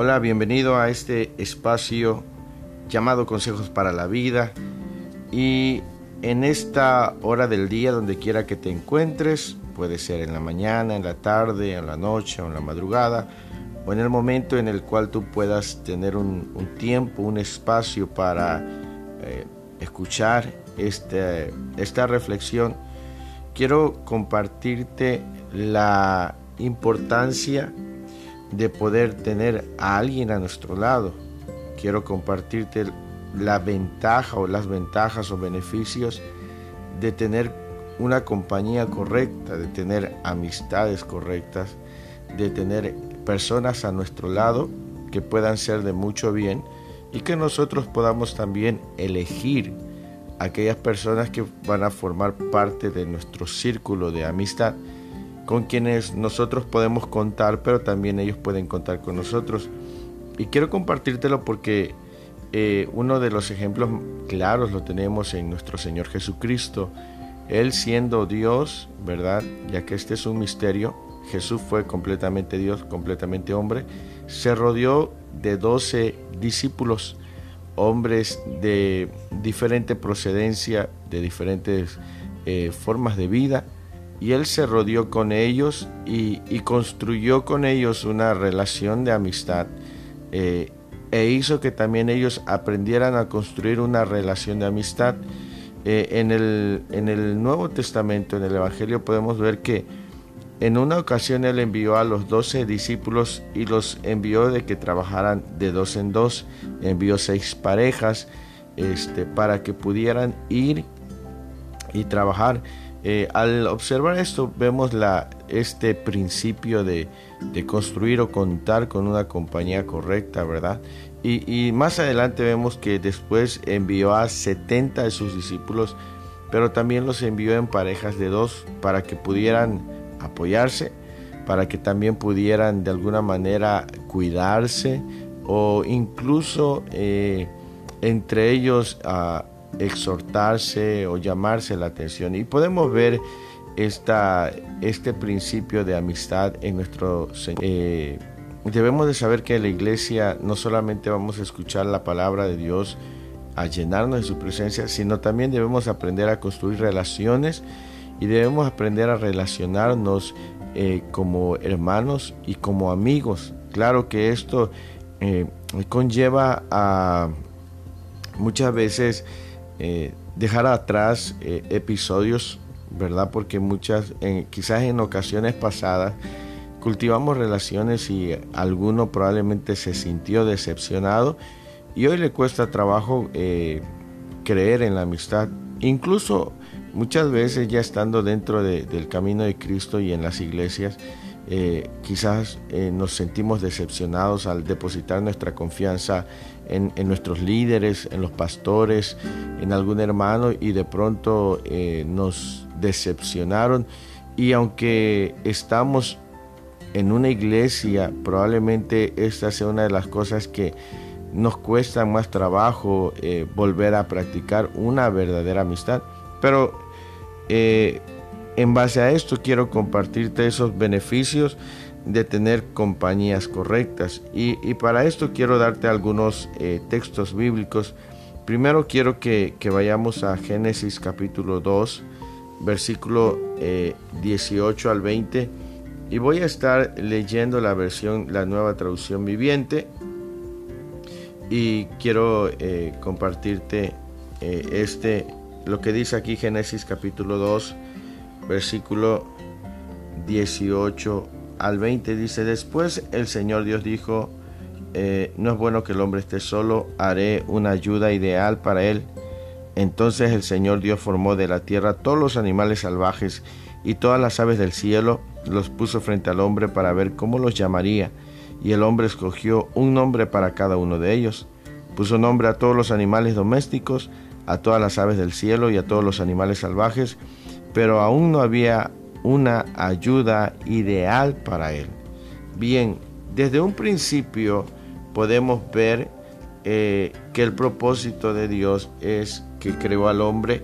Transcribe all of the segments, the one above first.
Hola, bienvenido a este espacio llamado Consejos para la Vida. Y en esta hora del día, donde quiera que te encuentres, puede ser en la mañana, en la tarde, en la noche en la madrugada, o en el momento en el cual tú puedas tener un, tiempo, un espacio para eh, escuchar este, esta reflexión, quiero compartirte la importancia de poder tener a alguien a nuestro lado. Quiero compartirte la ventaja o las ventajas o beneficios de tener una compañía correcta, de tener amistades correctas, de tener personas a nuestro lado que puedan ser de mucho bien y que nosotros podamos también elegir aquellas personas que van a formar parte de nuestro círculo de amistad con quienes nosotros podemos contar, pero también ellos pueden contar con nosotros. Y quiero compartírtelo porque eh, uno de los ejemplos claros lo tenemos en nuestro Señor Jesucristo. Él siendo Dios, ¿verdad? Ya que este es un misterio, Jesús fue completamente Dios, completamente hombre, se rodeó de doce discípulos, hombres de diferente procedencia, de diferentes eh, formas de vida, y él se rodeó con ellos y, construyó con ellos una relación de amistad eh, e hizo que también ellos aprendieran a construir una relación de amistad. Eh, en, el, en el Nuevo Testamento, en el Evangelio, podemos ver que en una ocasión él envió a los doce discípulos y los envió de que trabajaran de dos en dos, envió seis parejas este, para que pudieran ir y trabajar eh, al observar esto vemos este principio de, construir o contar con una compañía correcta, ¿verdad? Y, más adelante vemos que después envió a 70 de sus discípulos, pero también los envió en parejas de dos para que pudieran apoyarse, para que también pudieran de alguna manera cuidarse o incluso eh, entre ellos exhortarse o llamarse la atención. Y podemos ver esta, este principio de amistad en nuestro eh, debemos de saber que en la iglesia no solamente vamos a escuchar la palabra de Dios, a llenarnos de su presencia, sino también debemos aprender a construir relaciones y debemos aprender a relacionarnos eh, como hermanos y como amigos. Claro que esto eh, conlleva a muchas veces eh, dejar atrás eh, episodios, ¿verdad? Porque muchas, quizás en ocasiones pasadas, cultivamos relaciones y alguno probablemente se sintió decepcionado y hoy le cuesta trabajo eh, creer en la amistad. Incluso muchas veces ya estando dentro del camino de Cristo y en las iglesias, quizás nos sentimos decepcionados al depositar nuestra confianza en, nuestros líderes, en los pastores, en algún hermano y de pronto eh, nos decepcionaron. Y aunque estamos en una iglesia, probablemente esta sea una de las cosas que nos cuesta más trabajo volver a practicar una verdadera amistad. Pero en base a esto quiero compartirte esos beneficios de tener compañías correctas. Y, para esto quiero darte algunos eh, textos bíblicos. Primero quiero que, vayamos a Génesis capítulo 2, versículo 18 eh, al 20. Y voy a estar leyendo la versión, la nueva traducción viviente. Y quiero eh, compartirte este, lo que dice aquí Génesis capítulo 2, versículo 18 al 20 dice, después el Señor Dios dijo, eh, no es bueno que el hombre esté solo, haré una ayuda ideal para él. Entonces el Señor Dios formó de la tierra todos los animales salvajes y todas las aves del cielo, los puso frente al hombre para ver cómo los llamaría. Y el hombre escogió un nombre para cada uno de ellos. Puso nombre a todos los animales domésticos, a todas las aves del cielo y a todos los animales salvajes, pero aún no había una ayuda ideal para él. Bien, desde un principio podemos ver eh, que el propósito de Dios es que creó al hombre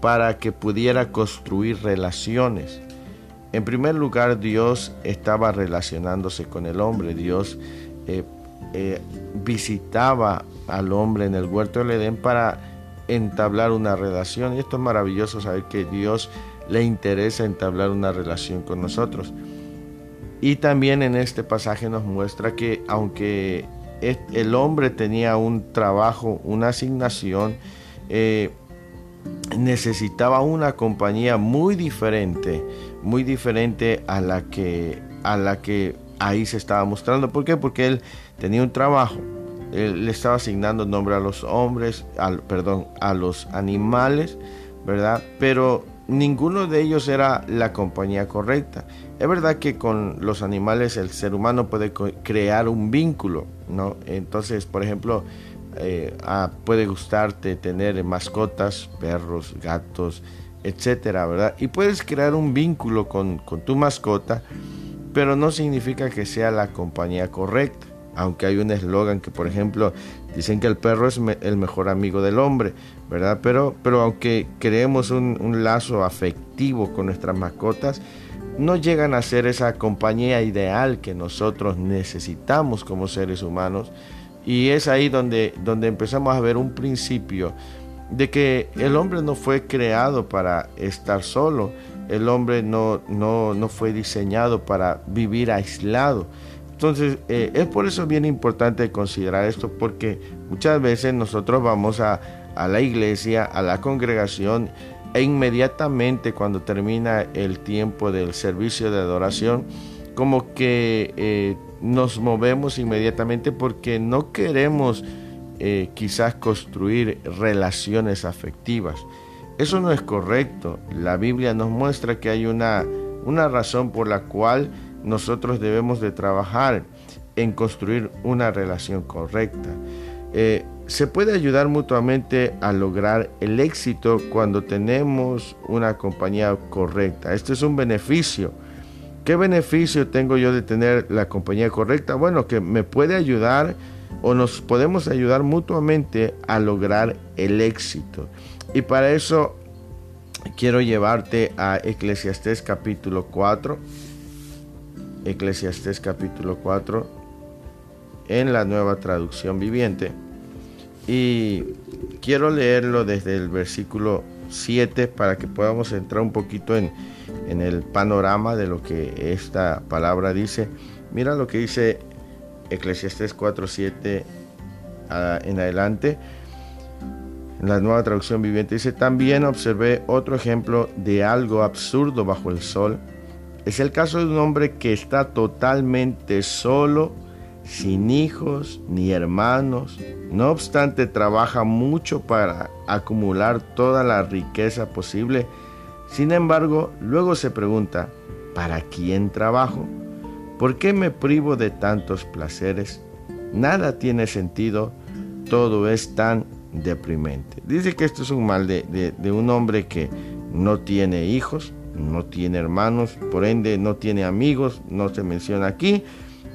para que pudiera construir relaciones. En primer lugar, Dios estaba relacionándose con el hombre. Dios eh, eh, visitaba al hombre en el huerto del Edén para entablar una relación. Y esto es maravilloso saber que Dios le interesa entablar una relación con nosotros. Y también en este pasaje nos muestra que aunque el hombre tenía un trabajo, una asignación, eh, necesitaba una compañía muy diferente, muy diferente a la que, a la que ahí se estaba mostrando. ¿Por qué? Porque él tenía un trabajo, él le estaba asignando nombre a los hombres, al, perdón, a los animales, ¿verdad? Pero ninguno de ellos era la compañía correcta. Es verdad que con los animales el ser humano puede crear un vínculo, ¿no? Entonces, por ejemplo, eh, ah, puede gustarte tener mascotas, perros, gatos, etcétera, ¿verdad? Y puedes crear un vínculo con, con tu mascota, pero no significa que sea la compañía correcta aunque hay un eslogan que, por ejemplo, dicen que el perro es el mejor amigo del hombre, ¿verdad? Pero, pero aunque creemos un, un, lazo afectivo con nuestras mascotas, no llegan a ser esa compañía ideal que nosotros necesitamos como seres humanos. Y es ahí donde, donde empezamos a ver un principio de que el hombre no fue creado para estar solo, el hombre no, no, no fue diseñado para vivir aislado entonces, eh, es por eso bien importante considerar esto, porque muchas veces nosotros vamos a, la iglesia, a la congregación, e inmediatamente cuando termina el tiempo del servicio de adoración, como que eh, nos movemos inmediatamente porque no queremos eh, quizás construir relaciones afectivas. Eso no es correcto. La Biblia nos muestra que hay una, una razón por la cual nosotros debemos de trabajar en construir una relación correcta. Eh, se puede ayudar mutuamente a lograr el éxito cuando tenemos una compañía correcta. Esto es un beneficio. ¿Qué beneficio tengo yo de tener la compañía correcta? Bueno, que me puede ayudar o nos podemos ayudar mutuamente a lograr el éxito. Y para eso quiero llevarte a Eclesiastés capítulo 4 Eclesiastés capítulo 4 en la nueva traducción viviente. Y quiero leerlo desde el versículo 7 para que podamos entrar un poquito en, en el panorama de lo que esta palabra dice. Mira lo que dice Eclesiastés 4, 7 en adelante. En la nueva traducción viviente dice, también observé otro ejemplo de algo absurdo bajo el sol es el caso de un hombre que está totalmente solo, sin hijos ni hermanos. No obstante, trabaja mucho para acumular toda la riqueza posible. Sin embargo, luego se pregunta, ¿para quién trabajo? ¿Por qué me privo de tantos placeres? Nada tiene sentido, todo es tan deprimente. Dice que esto es un mal de, de un hombre que no tiene hijos, no tiene hermanos, por ende no tiene amigos, no se menciona aquí,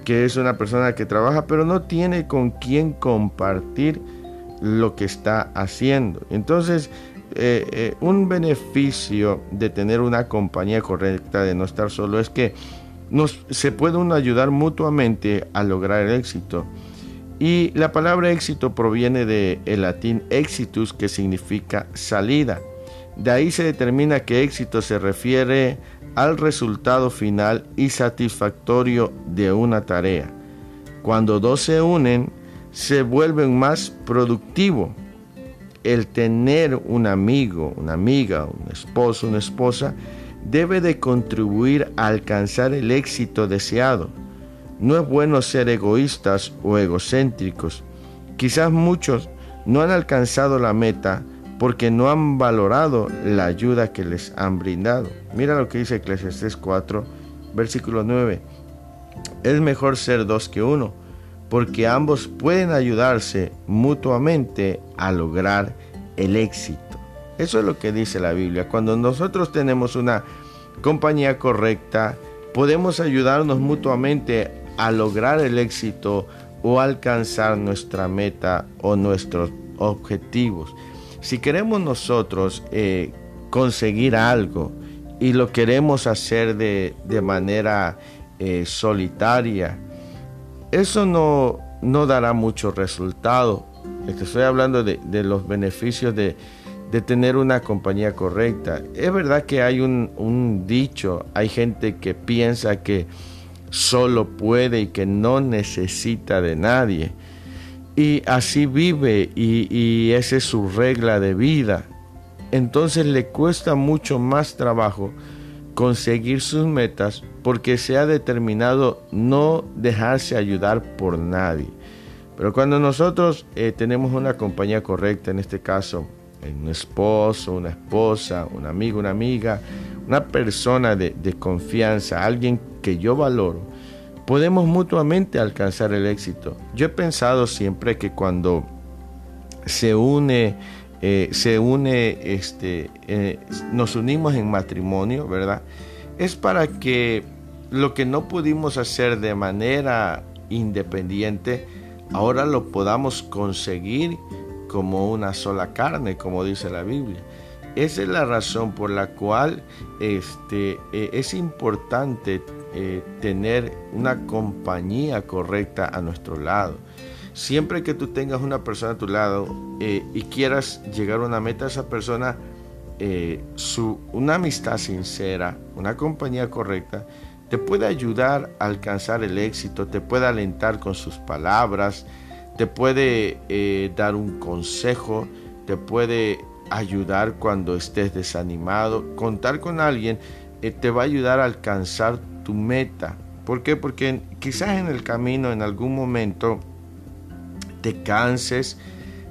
que es una persona que trabaja, pero no tiene con quién compartir lo que está haciendo. Entonces, eh, eh, un beneficio de tener una compañía correcta, de no estar solo, es que nos, se puede uno ayudar mutuamente a lograr el éxito. Y la palabra éxito proviene del el latín exitus, que significa salida. De ahí se determina que éxito se refiere al resultado final y satisfactorio de una tarea. Cuando dos se unen, se vuelven más productivos. El tener un amigo, una amiga, un esposo, una esposa, debe de contribuir a alcanzar el éxito deseado. No es bueno ser egoístas o egocéntricos. Quizás muchos no han alcanzado la meta porque no han valorado la ayuda que les han brindado. Mira lo que dice Eclesiastes 4, versículo 9. Es mejor ser dos que uno, porque ambos pueden ayudarse mutuamente a lograr el éxito. Eso es lo que dice la Biblia. Cuando nosotros tenemos una compañía correcta, podemos ayudarnos mutuamente a lograr el éxito o alcanzar nuestra meta o nuestros objetivos. Si queremos nosotros eh, conseguir algo y lo queremos hacer de, manera eh, solitaria, eso no, no dará mucho resultado. Estoy hablando de, los beneficios de, tener una compañía correcta. Es verdad que hay un, dicho, hay gente que piensa que solo puede y que no necesita de nadie. Y así vive y, esa es su regla de vida. Entonces le cuesta mucho más trabajo conseguir sus metas porque se ha determinado no dejarse ayudar por nadie. Pero cuando nosotros eh, tenemos una compañía correcta, en este caso, un esposo, una esposa, un amigo, una amiga, una persona de, confianza, alguien que yo valoro, podemos mutuamente alcanzar el éxito. Yo he pensado siempre que cuando se une eh, se une, este, eh, nos unimos en matrimonio, ¿verdad? Es para que lo que no pudimos hacer de manera independiente, ahora lo podamos conseguir como una sola carne, como dice la Biblia. Esa es la razón por la cual este, eh, es importante tener una compañía correcta a nuestro lado. Siempre que tú tengas una persona a tu lado eh, y quieras llegar a una meta, esa persona, eh, su, una amistad sincera, una compañía correcta, te puede ayudar a alcanzar el éxito, te puede alentar con sus palabras, te puede eh, dar un consejo, te puede ayudar cuando estés desanimado. Contar con alguien te va a ayudar a alcanzar tu meta. ¿Por qué? Porque quizás en el camino, en algún momento, te canses,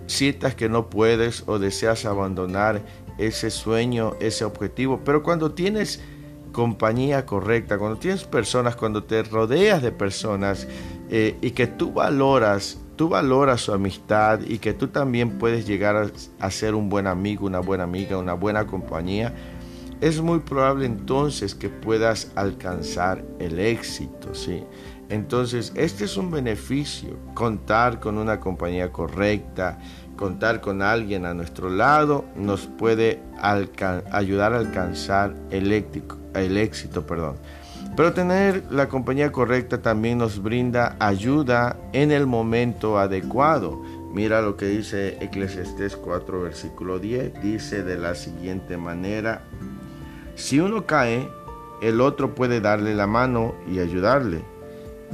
sientas que no puedes o deseas abandonar ese sueño, ese objetivo. Pero cuando tienes compañía correcta, cuando tienes personas, cuando te rodeas de personas eh, y que tú valoras, tú valoras su amistad y que tú también puedes llegar a, ser un buen amigo, una buena amiga, una buena compañía, es muy probable entonces que puedas alcanzar el éxito, ¿sí? Entonces, este es un beneficio, contar con una compañía correcta, contar con alguien a nuestro lado nos puede ayudar a alcanzar el, el éxito. Perdón. Pero tener la compañía correcta también nos brinda ayuda en el momento adecuado. Mira lo que dice Eclesiastés 4, versículo 10. Dice de la siguiente manera, si uno cae, el otro puede darle la mano y ayudarle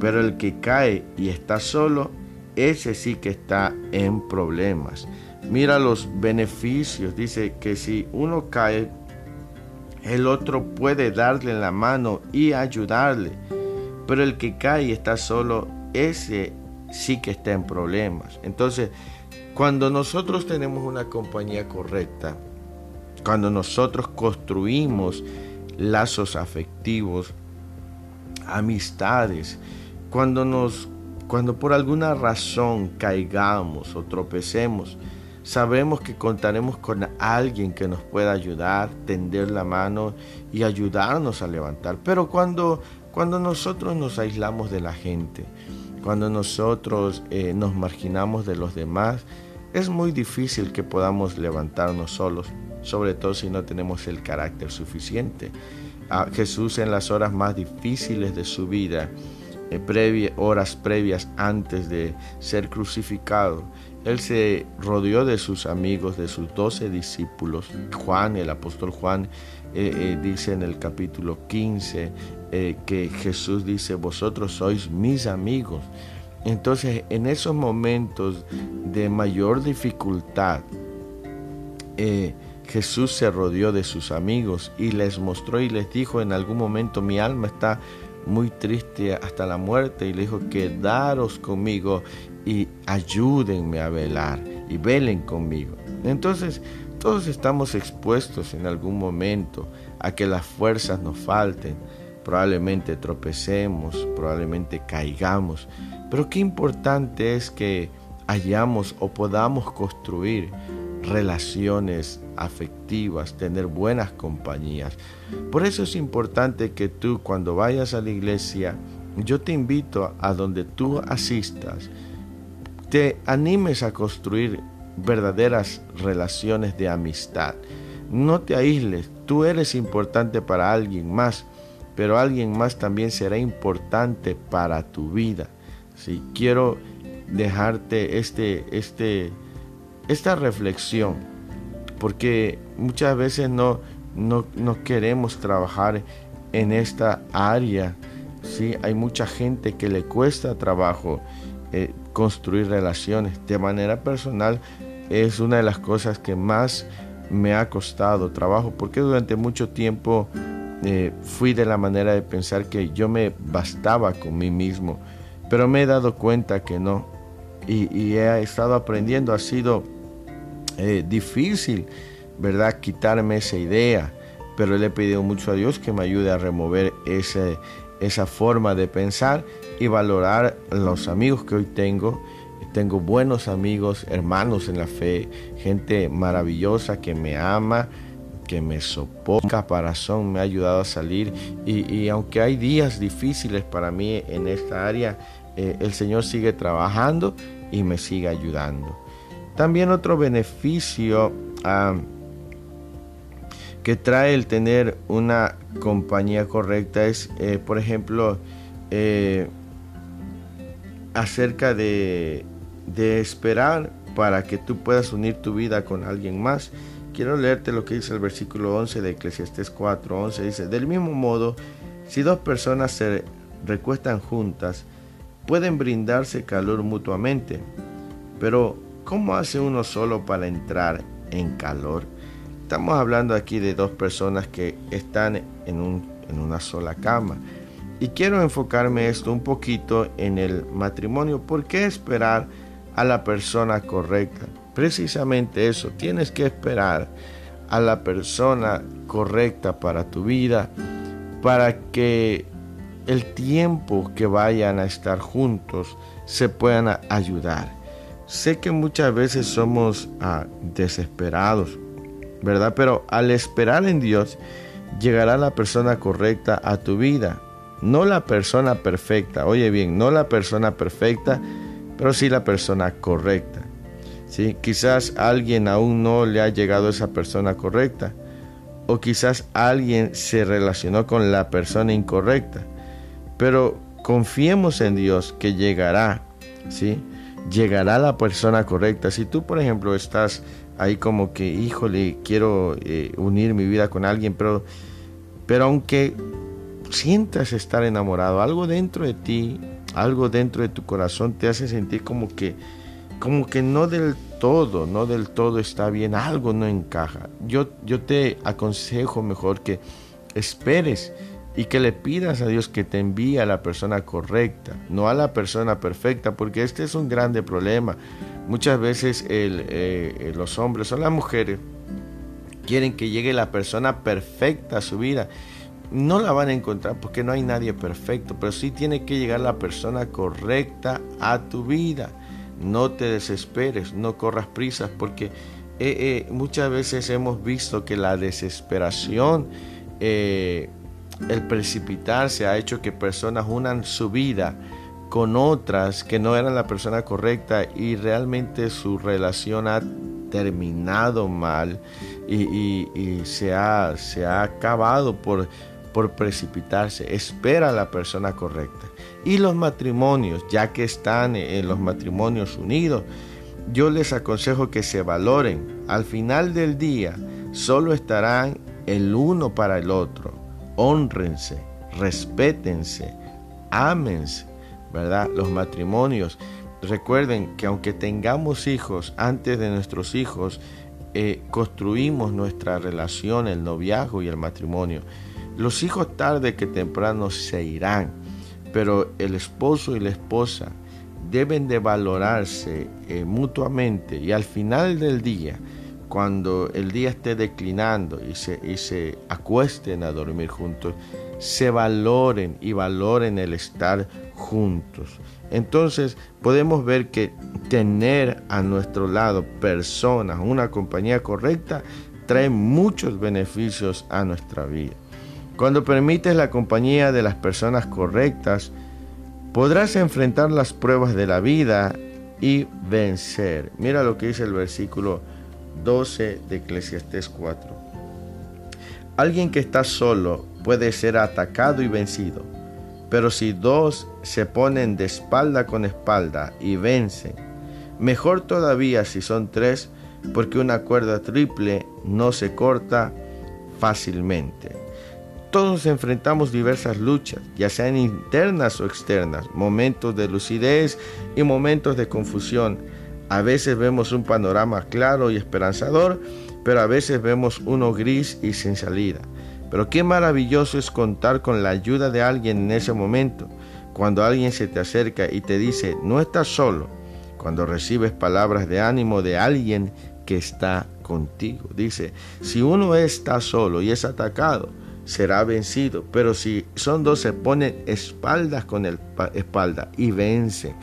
pero el que cae y está solo, ese sí que está en problemas. Mira los beneficios. Dice que si uno cae, el otro puede darle la mano y ayudarle. Pero el que cae y está solo, ese sí que está en problemas. Entonces, cuando nosotros tenemos una compañía correcta, cuando nosotros construimos lazos afectivos, amistades, cuando nos cuando por alguna razón caigamos o tropecemos, sabemos que contaremos con alguien que nos pueda ayudar, tender la mano y ayudarnos a levantar. Pero cuando, cuando nosotros nos aislamos de la gente, cuando nosotros eh, nos marginamos de los demás, es muy difícil que podamos levantarnos solos, sobre todo si no tenemos el carácter suficiente. Jesús en las horas más difíciles de su vida, eh, horas previas antes de ser crucificado, él se rodeó de sus amigos, de sus doce discípulos. Juan, el apóstol Juan, eh, eh, dice en el capítulo 15 que Jesús dice, vosotros sois mis amigos. Entonces, en esos momentos de mayor dificultad, Jesús se rodeó de sus amigos y les mostró y les dijo en algún momento, mi alma está muy triste hasta la muerte y le dijo, quedaros conmigo y ayúdenme a velar y velen conmigo. Entonces, todos estamos expuestos en algún momento a que las fuerzas nos falten, probablemente tropecemos, probablemente caigamos, pero qué importante es que hayamos o podamos construir relaciones afectivas, tener buenas compañías. Por eso es importante que tú cuando vayas a la iglesia, yo te invito a donde tú asistas, te animes a construir verdaderas relaciones de amistad. No te aísles, tú eres importante para alguien más, pero alguien más también será importante para tu vida. Si quiero dejarte este, este, esta reflexión, porque muchas veces no, no, queremos trabajar en esta área. ¿sí? Hay mucha gente que le cuesta trabajo eh, construir relaciones. De manera personal es una de las cosas que más me ha costado trabajo, porque durante mucho tiempo eh, fui de la manera de pensar que yo me bastaba con mí mismo, pero me he dado cuenta que no. Y, he estado aprendiendo, ha sido eh, difícil, ¿verdad? Quitarme esa idea, pero le he pedido mucho a Dios que me ayude a remover ese, esa forma de pensar y valorar los amigos que hoy tengo. Tengo buenos amigos, hermanos en la fe, gente maravillosa que me ama, que me soporta, caparazón me ha ayudado a salir y, aunque hay días difíciles para mí en esta área, eh, el Señor sigue trabajando y me sigue ayudando. También otro beneficio ah, que trae el tener una compañía correcta es, eh, por ejemplo, eh, acerca de, de esperar para que tú puedas unir tu vida con alguien más. Quiero leerte lo que dice el versículo 11 de Eclesiastés 4, 11. Dice, del mismo modo, si dos personas se recuestan juntas, pueden brindarse calor mutuamente. Pero, ¿cómo hace uno solo para entrar en calor? Estamos hablando aquí de dos personas que están en, un, en una sola cama. Y quiero enfocarme esto un poquito en el matrimonio. ¿Por qué esperar a la persona correcta? Precisamente eso, tienes que esperar a la persona correcta para tu vida, para que el tiempo que vayan a estar juntos se puedan ayudar. Sé que muchas veces somos ah, desesperados, ¿verdad? Pero al esperar en Dios, llegará la persona correcta a tu vida. No la persona perfecta, oye bien, no la persona perfecta, pero sí la persona correcta. Quizás alguien aún no le ha llegado a esa persona correcta. O quizás alguien se relacionó con la persona incorrecta. Pero confiemos en Dios que llegará. ¿sí? Llegará la persona correcta. Si tú, por ejemplo, estás ahí como que, híjole, quiero eh, unir mi vida con alguien, pero, pero aunque sientas estar enamorado, algo dentro de ti, algo dentro de tu corazón te hace sentir como que como que no del todo, no del todo está bien, algo no encaja. Yo, yo te aconsejo mejor que esperes y que le pidas a Dios que te envíe a la persona correcta, no a la persona perfecta, porque este es un grande problema. Muchas veces eh, los hombres o las mujeres quieren que llegue la persona perfecta a su vida. No la van a encontrar porque no hay nadie perfecto, pero sí tiene que llegar la persona correcta a tu vida no te desesperes, no corras prisas, porque eh, eh, muchas veces hemos visto que la desesperación, eh, el precipitarse ha hecho que personas unan su vida con otras que no eran la persona correcta y realmente su relación ha terminado mal y, se, ha, se ha acabado por por precipitarse, espera a la persona correcta. Y los matrimonios, ya que están en los matrimonios unidos, yo les aconsejo que se valoren. Al final del día, solo estarán el uno para el otro. Honrense, respétense, ámense, ¿verdad? Los matrimonios. Recuerden que aunque tengamos hijos, antes de nuestros hijos, eh, construimos nuestra relación, el noviazgo y el matrimonio. Los hijos tarde que temprano se irán, pero el esposo y la esposa deben de valorarse eh, mutuamente y al final del día, cuando el día esté declinando y se, y se acuesten a dormir juntos, se valoren y valoren el estar juntos. Entonces podemos ver que tener a nuestro lado personas, una compañía correcta, trae muchos beneficios a nuestra vida. Cuando permites la compañía de las personas correctas, podrás enfrentar las pruebas de la vida y vencer. Mira lo que dice el versículo 12 de Eclesiastés 4. Alguien que está solo puede ser atacado y vencido, Pero si dos se ponen de espalda con espalda y vencen, mejor todavía si son tres, porque una cuerda triple no se corta fácilmente. Todos enfrentamos diversas luchas, ya sean internas o externas, momentos de lucidez y momentos de confusión. A veces vemos un panorama claro y esperanzador, pero a veces vemos uno gris y sin salida. Pero qué maravilloso es contar con la ayuda de alguien en ese momento, cuando alguien se te acerca y te dice, no estás solo, cuando recibes palabras de ánimo de alguien que está contigo. Dice, si uno está solo y es atacado, será vencido, pero si son dos se ponen espaldas con el espalda y vencen.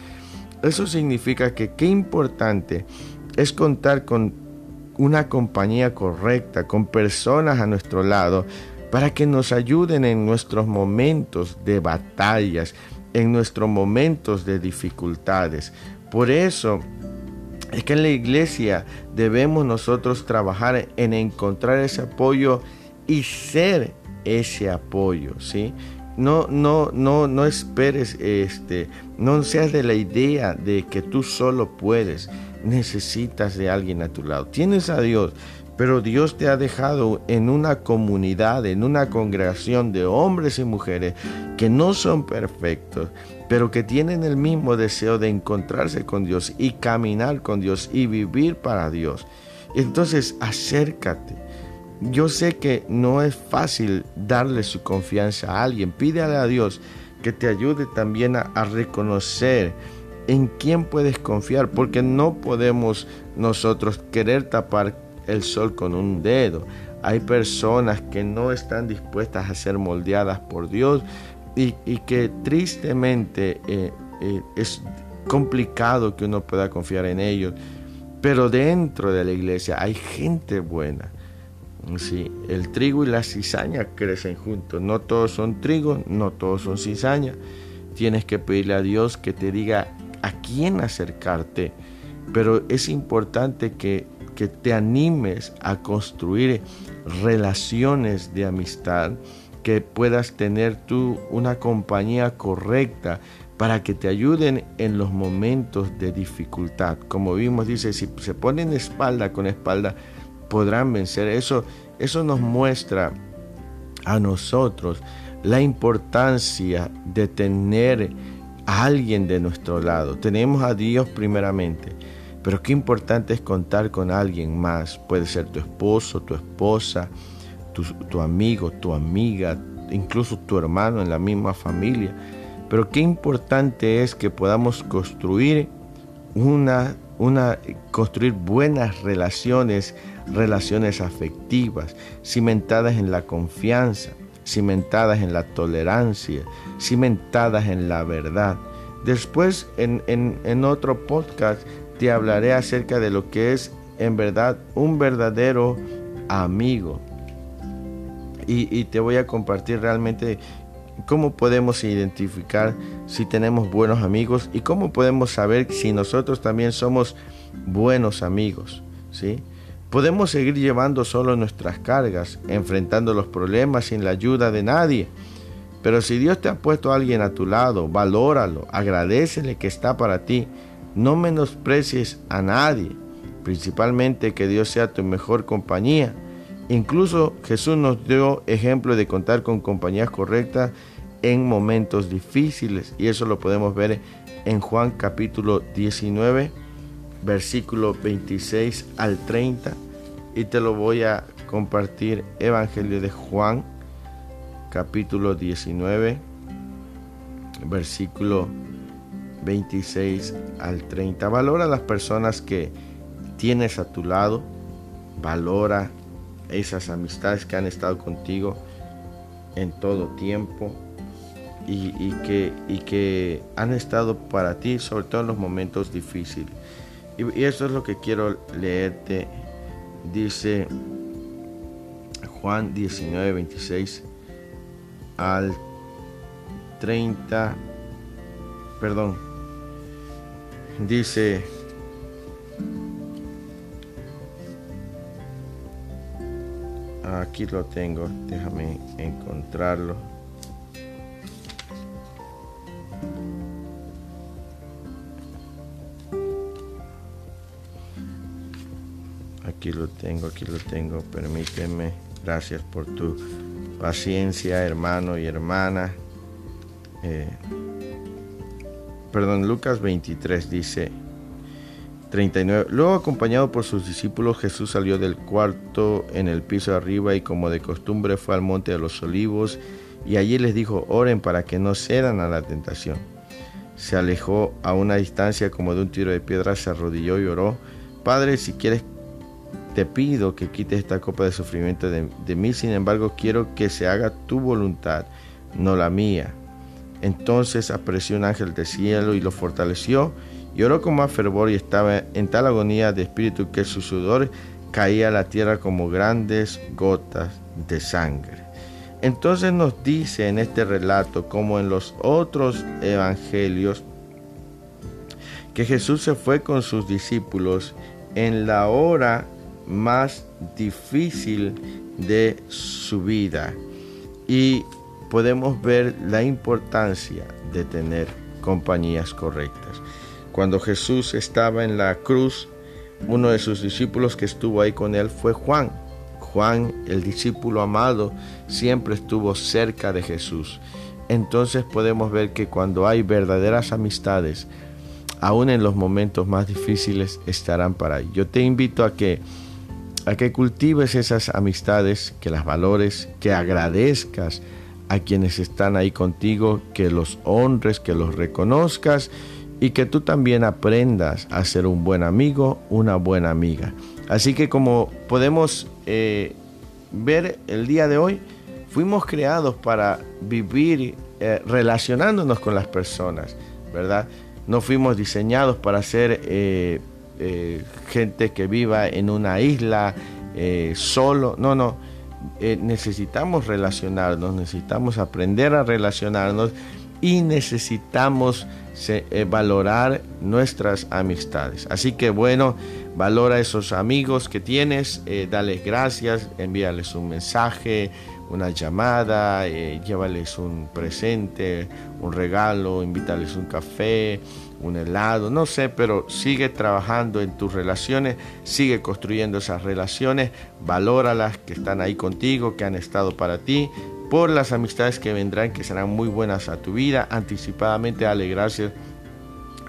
Eso significa que qué importante es contar con una compañía correcta, con personas a nuestro lado, para que nos ayuden en nuestros momentos de batallas, en nuestros momentos de dificultades. Por eso es que en la iglesia debemos nosotros trabajar en encontrar ese apoyo y ser ese apoyo, ¿sí? No, no, no, no esperes, este, no seas de la idea de que tú solo puedes. Necesitas de alguien a tu lado. Tienes a Dios, pero Dios te ha dejado en una comunidad, en una congregación de hombres y mujeres que no son perfectos, pero que tienen el mismo deseo de encontrarse con Dios y caminar con Dios y vivir para Dios. Entonces acércate yo sé que no es fácil darle su confianza a alguien. Pídele a Dios que te ayude también a, reconocer en quién puedes confiar, porque no podemos nosotros querer tapar el sol con un dedo. Hay personas que no están dispuestas a ser moldeadas por Dios y, que tristemente eh, eh, es complicado que uno pueda confiar en ellos. Pero dentro de la iglesia hay gente buena Sí, el trigo y la cizaña crecen juntos. No todos son trigo, no todos son cizaña. Tienes que pedirle a Dios que te diga a quién acercarte. Pero es importante que, que te animes a construir relaciones de amistad, que puedas tener tú una compañía correcta para que te ayuden en los momentos de dificultad. Como vimos, dice, si se ponen espalda con espalda, podrán vencer. Eso, eso nos muestra a nosotros la importancia de tener a alguien de nuestro lado. Tenemos a Dios primeramente, pero qué importante es contar con alguien más. Puede ser tu esposo, tu esposa, tu, tu amigo, tu amiga, incluso tu hermano en la misma familia. Pero qué importante es que podamos construir una, una construir buenas relaciones relaciones afectivas, cimentadas en la confianza, cimentadas en la tolerancia, cimentadas en la verdad. Después en, otro podcast te hablaré acerca de lo que es en verdad un verdadero amigo. Y, y, te voy a compartir realmente cómo podemos identificar si tenemos buenos amigos y cómo podemos saber si nosotros también somos buenos amigos. ¿sí? Podemos seguir llevando solo nuestras cargas, enfrentando los problemas sin la ayuda de nadie. Pero si Dios te ha puesto a alguien a tu lado, valóralo, agradecele que está para ti. No menosprecies a nadie, principalmente que Dios sea tu mejor compañía. Incluso Jesús nos dio ejemplo de contar con compañías correctas en momentos difíciles y eso lo podemos ver en Juan capítulo 19 versículo 26 al 30 y te lo voy a compartir Evangelio de Juan capítulo 19 versículo 26 al 30 valora las personas que tienes a tu lado valora esas amistades que han estado contigo en todo tiempo y, que, y que han estado para ti sobre todo en los momentos difíciles y, eso es lo que quiero leerte. Dice Juan 19, 26 al 30. Perdón. Dice... Aquí lo tengo, déjame encontrarlo. Aquí lo tengo, aquí lo tengo. Permíteme. Gracias por tu paciencia, hermano y hermana. Eh, perdón, Lucas 23 dice 39. Luego, acompañado por sus discípulos, Jesús salió del cuarto en el piso arriba y como de costumbre fue al monte de los olivos y allí les dijo, oren para que no cedan a la tentación. Se alejó a una distancia como de un tiro de piedra, se arrodilló y oró, Padre, si quieres, te pido que quites esta copa de sufrimiento de, de mí, sin embargo quiero que se haga tu voluntad, no la mía. Entonces apareció un ángel del cielo y lo fortaleció, y oró con más fervor y estaba en tal agonía de espíritu que su sudor caía a la tierra como grandes gotas de sangre. Entonces nos dice en este relato, como en los otros evangelios, que Jesús se fue con sus discípulos en la hora más difícil de su vida. Y podemos ver la importancia de tener compañías correctas. Cuando Jesús estaba en la cruz, uno de sus discípulos que estuvo ahí con él fue Juan. Juan, el discípulo amado, siempre estuvo cerca de Jesús. Entonces podemos ver que cuando hay verdaderas amistades, aún en los momentos más difíciles estarán para ahí. Yo te invito a que a que cultives esas amistades, que las valores, que agradezcas a quienes están ahí contigo, que los honres, que los reconozcas y que tú también aprendas a ser un buen amigo, una buena amiga. Así que como podemos eh, ver el día de hoy, fuimos creados para vivir eh, relacionándonos con las personas, ¿verdad? No fuimos diseñados para ser eh, gente que viva en una isla solo, no, no. necesitamos relacionarnos, necesitamos aprender a relacionarnos y necesitamos eh, valorar nuestras amistades. Así que bueno, valora a esos amigos que tienes, eh, dale gracias, envíales un mensaje, una llamada, eh, llévales un presente, un regalo, invítales un café, un helado, no sé, pero sigue trabajando en tus relaciones, sigue construyendo esas relaciones, valóralas que están ahí contigo, que han estado para ti, por las amistades que vendrán, que serán muy buenas a tu vida, anticipadamente alegrarse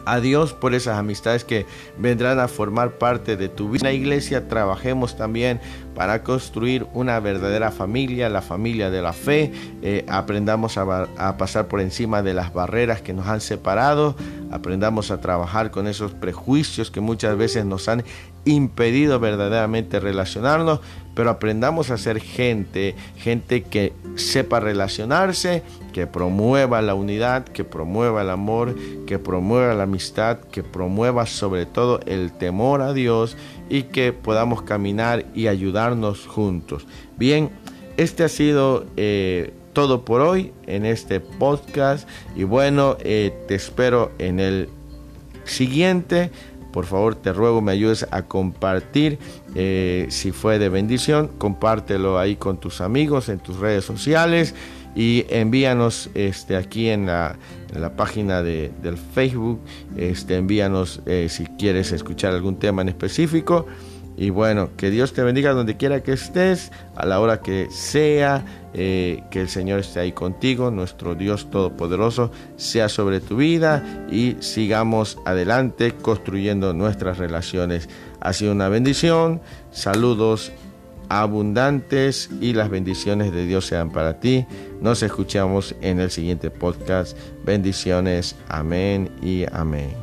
a Dios por esas amistades que vendrán a formar parte de tu vida. La iglesia trabajemos también para construir una verdadera familia, la familia de la fe. Eh, aprendamos a, pasar por encima de las barreras que nos han separado. Aprendamos a trabajar con esos prejuicios que muchas veces nos han impedido verdaderamente relacionarnos, pero aprendamos a ser gente, gente que sepa relacionarse, que promueva la unidad, que promueva el amor, que promueva la amistad, que promueva sobre todo el temor a Dios y que podamos caminar y ayudarnos juntos. Bien, este ha sido eh, todo por hoy en este podcast y bueno, eh, te espero en el siguiente por favor te ruego me ayudes a compartir eh, si fue de bendición compártelo ahí con tus amigos en tus redes sociales y envíanos este aquí en la, página de, del Facebook este envíanos eh, si quieres escuchar algún tema en específico y bueno, que Dios te bendiga donde quiera que estés, a la hora que sea, eh, que el Señor esté ahí contigo, nuestro Dios Todopoderoso sea sobre tu vida y sigamos adelante construyendo nuestras relaciones. Ha sido una bendición, saludos abundantes y las bendiciones de Dios sean para ti. Nos escuchamos en el siguiente podcast. Bendiciones, amén y amén.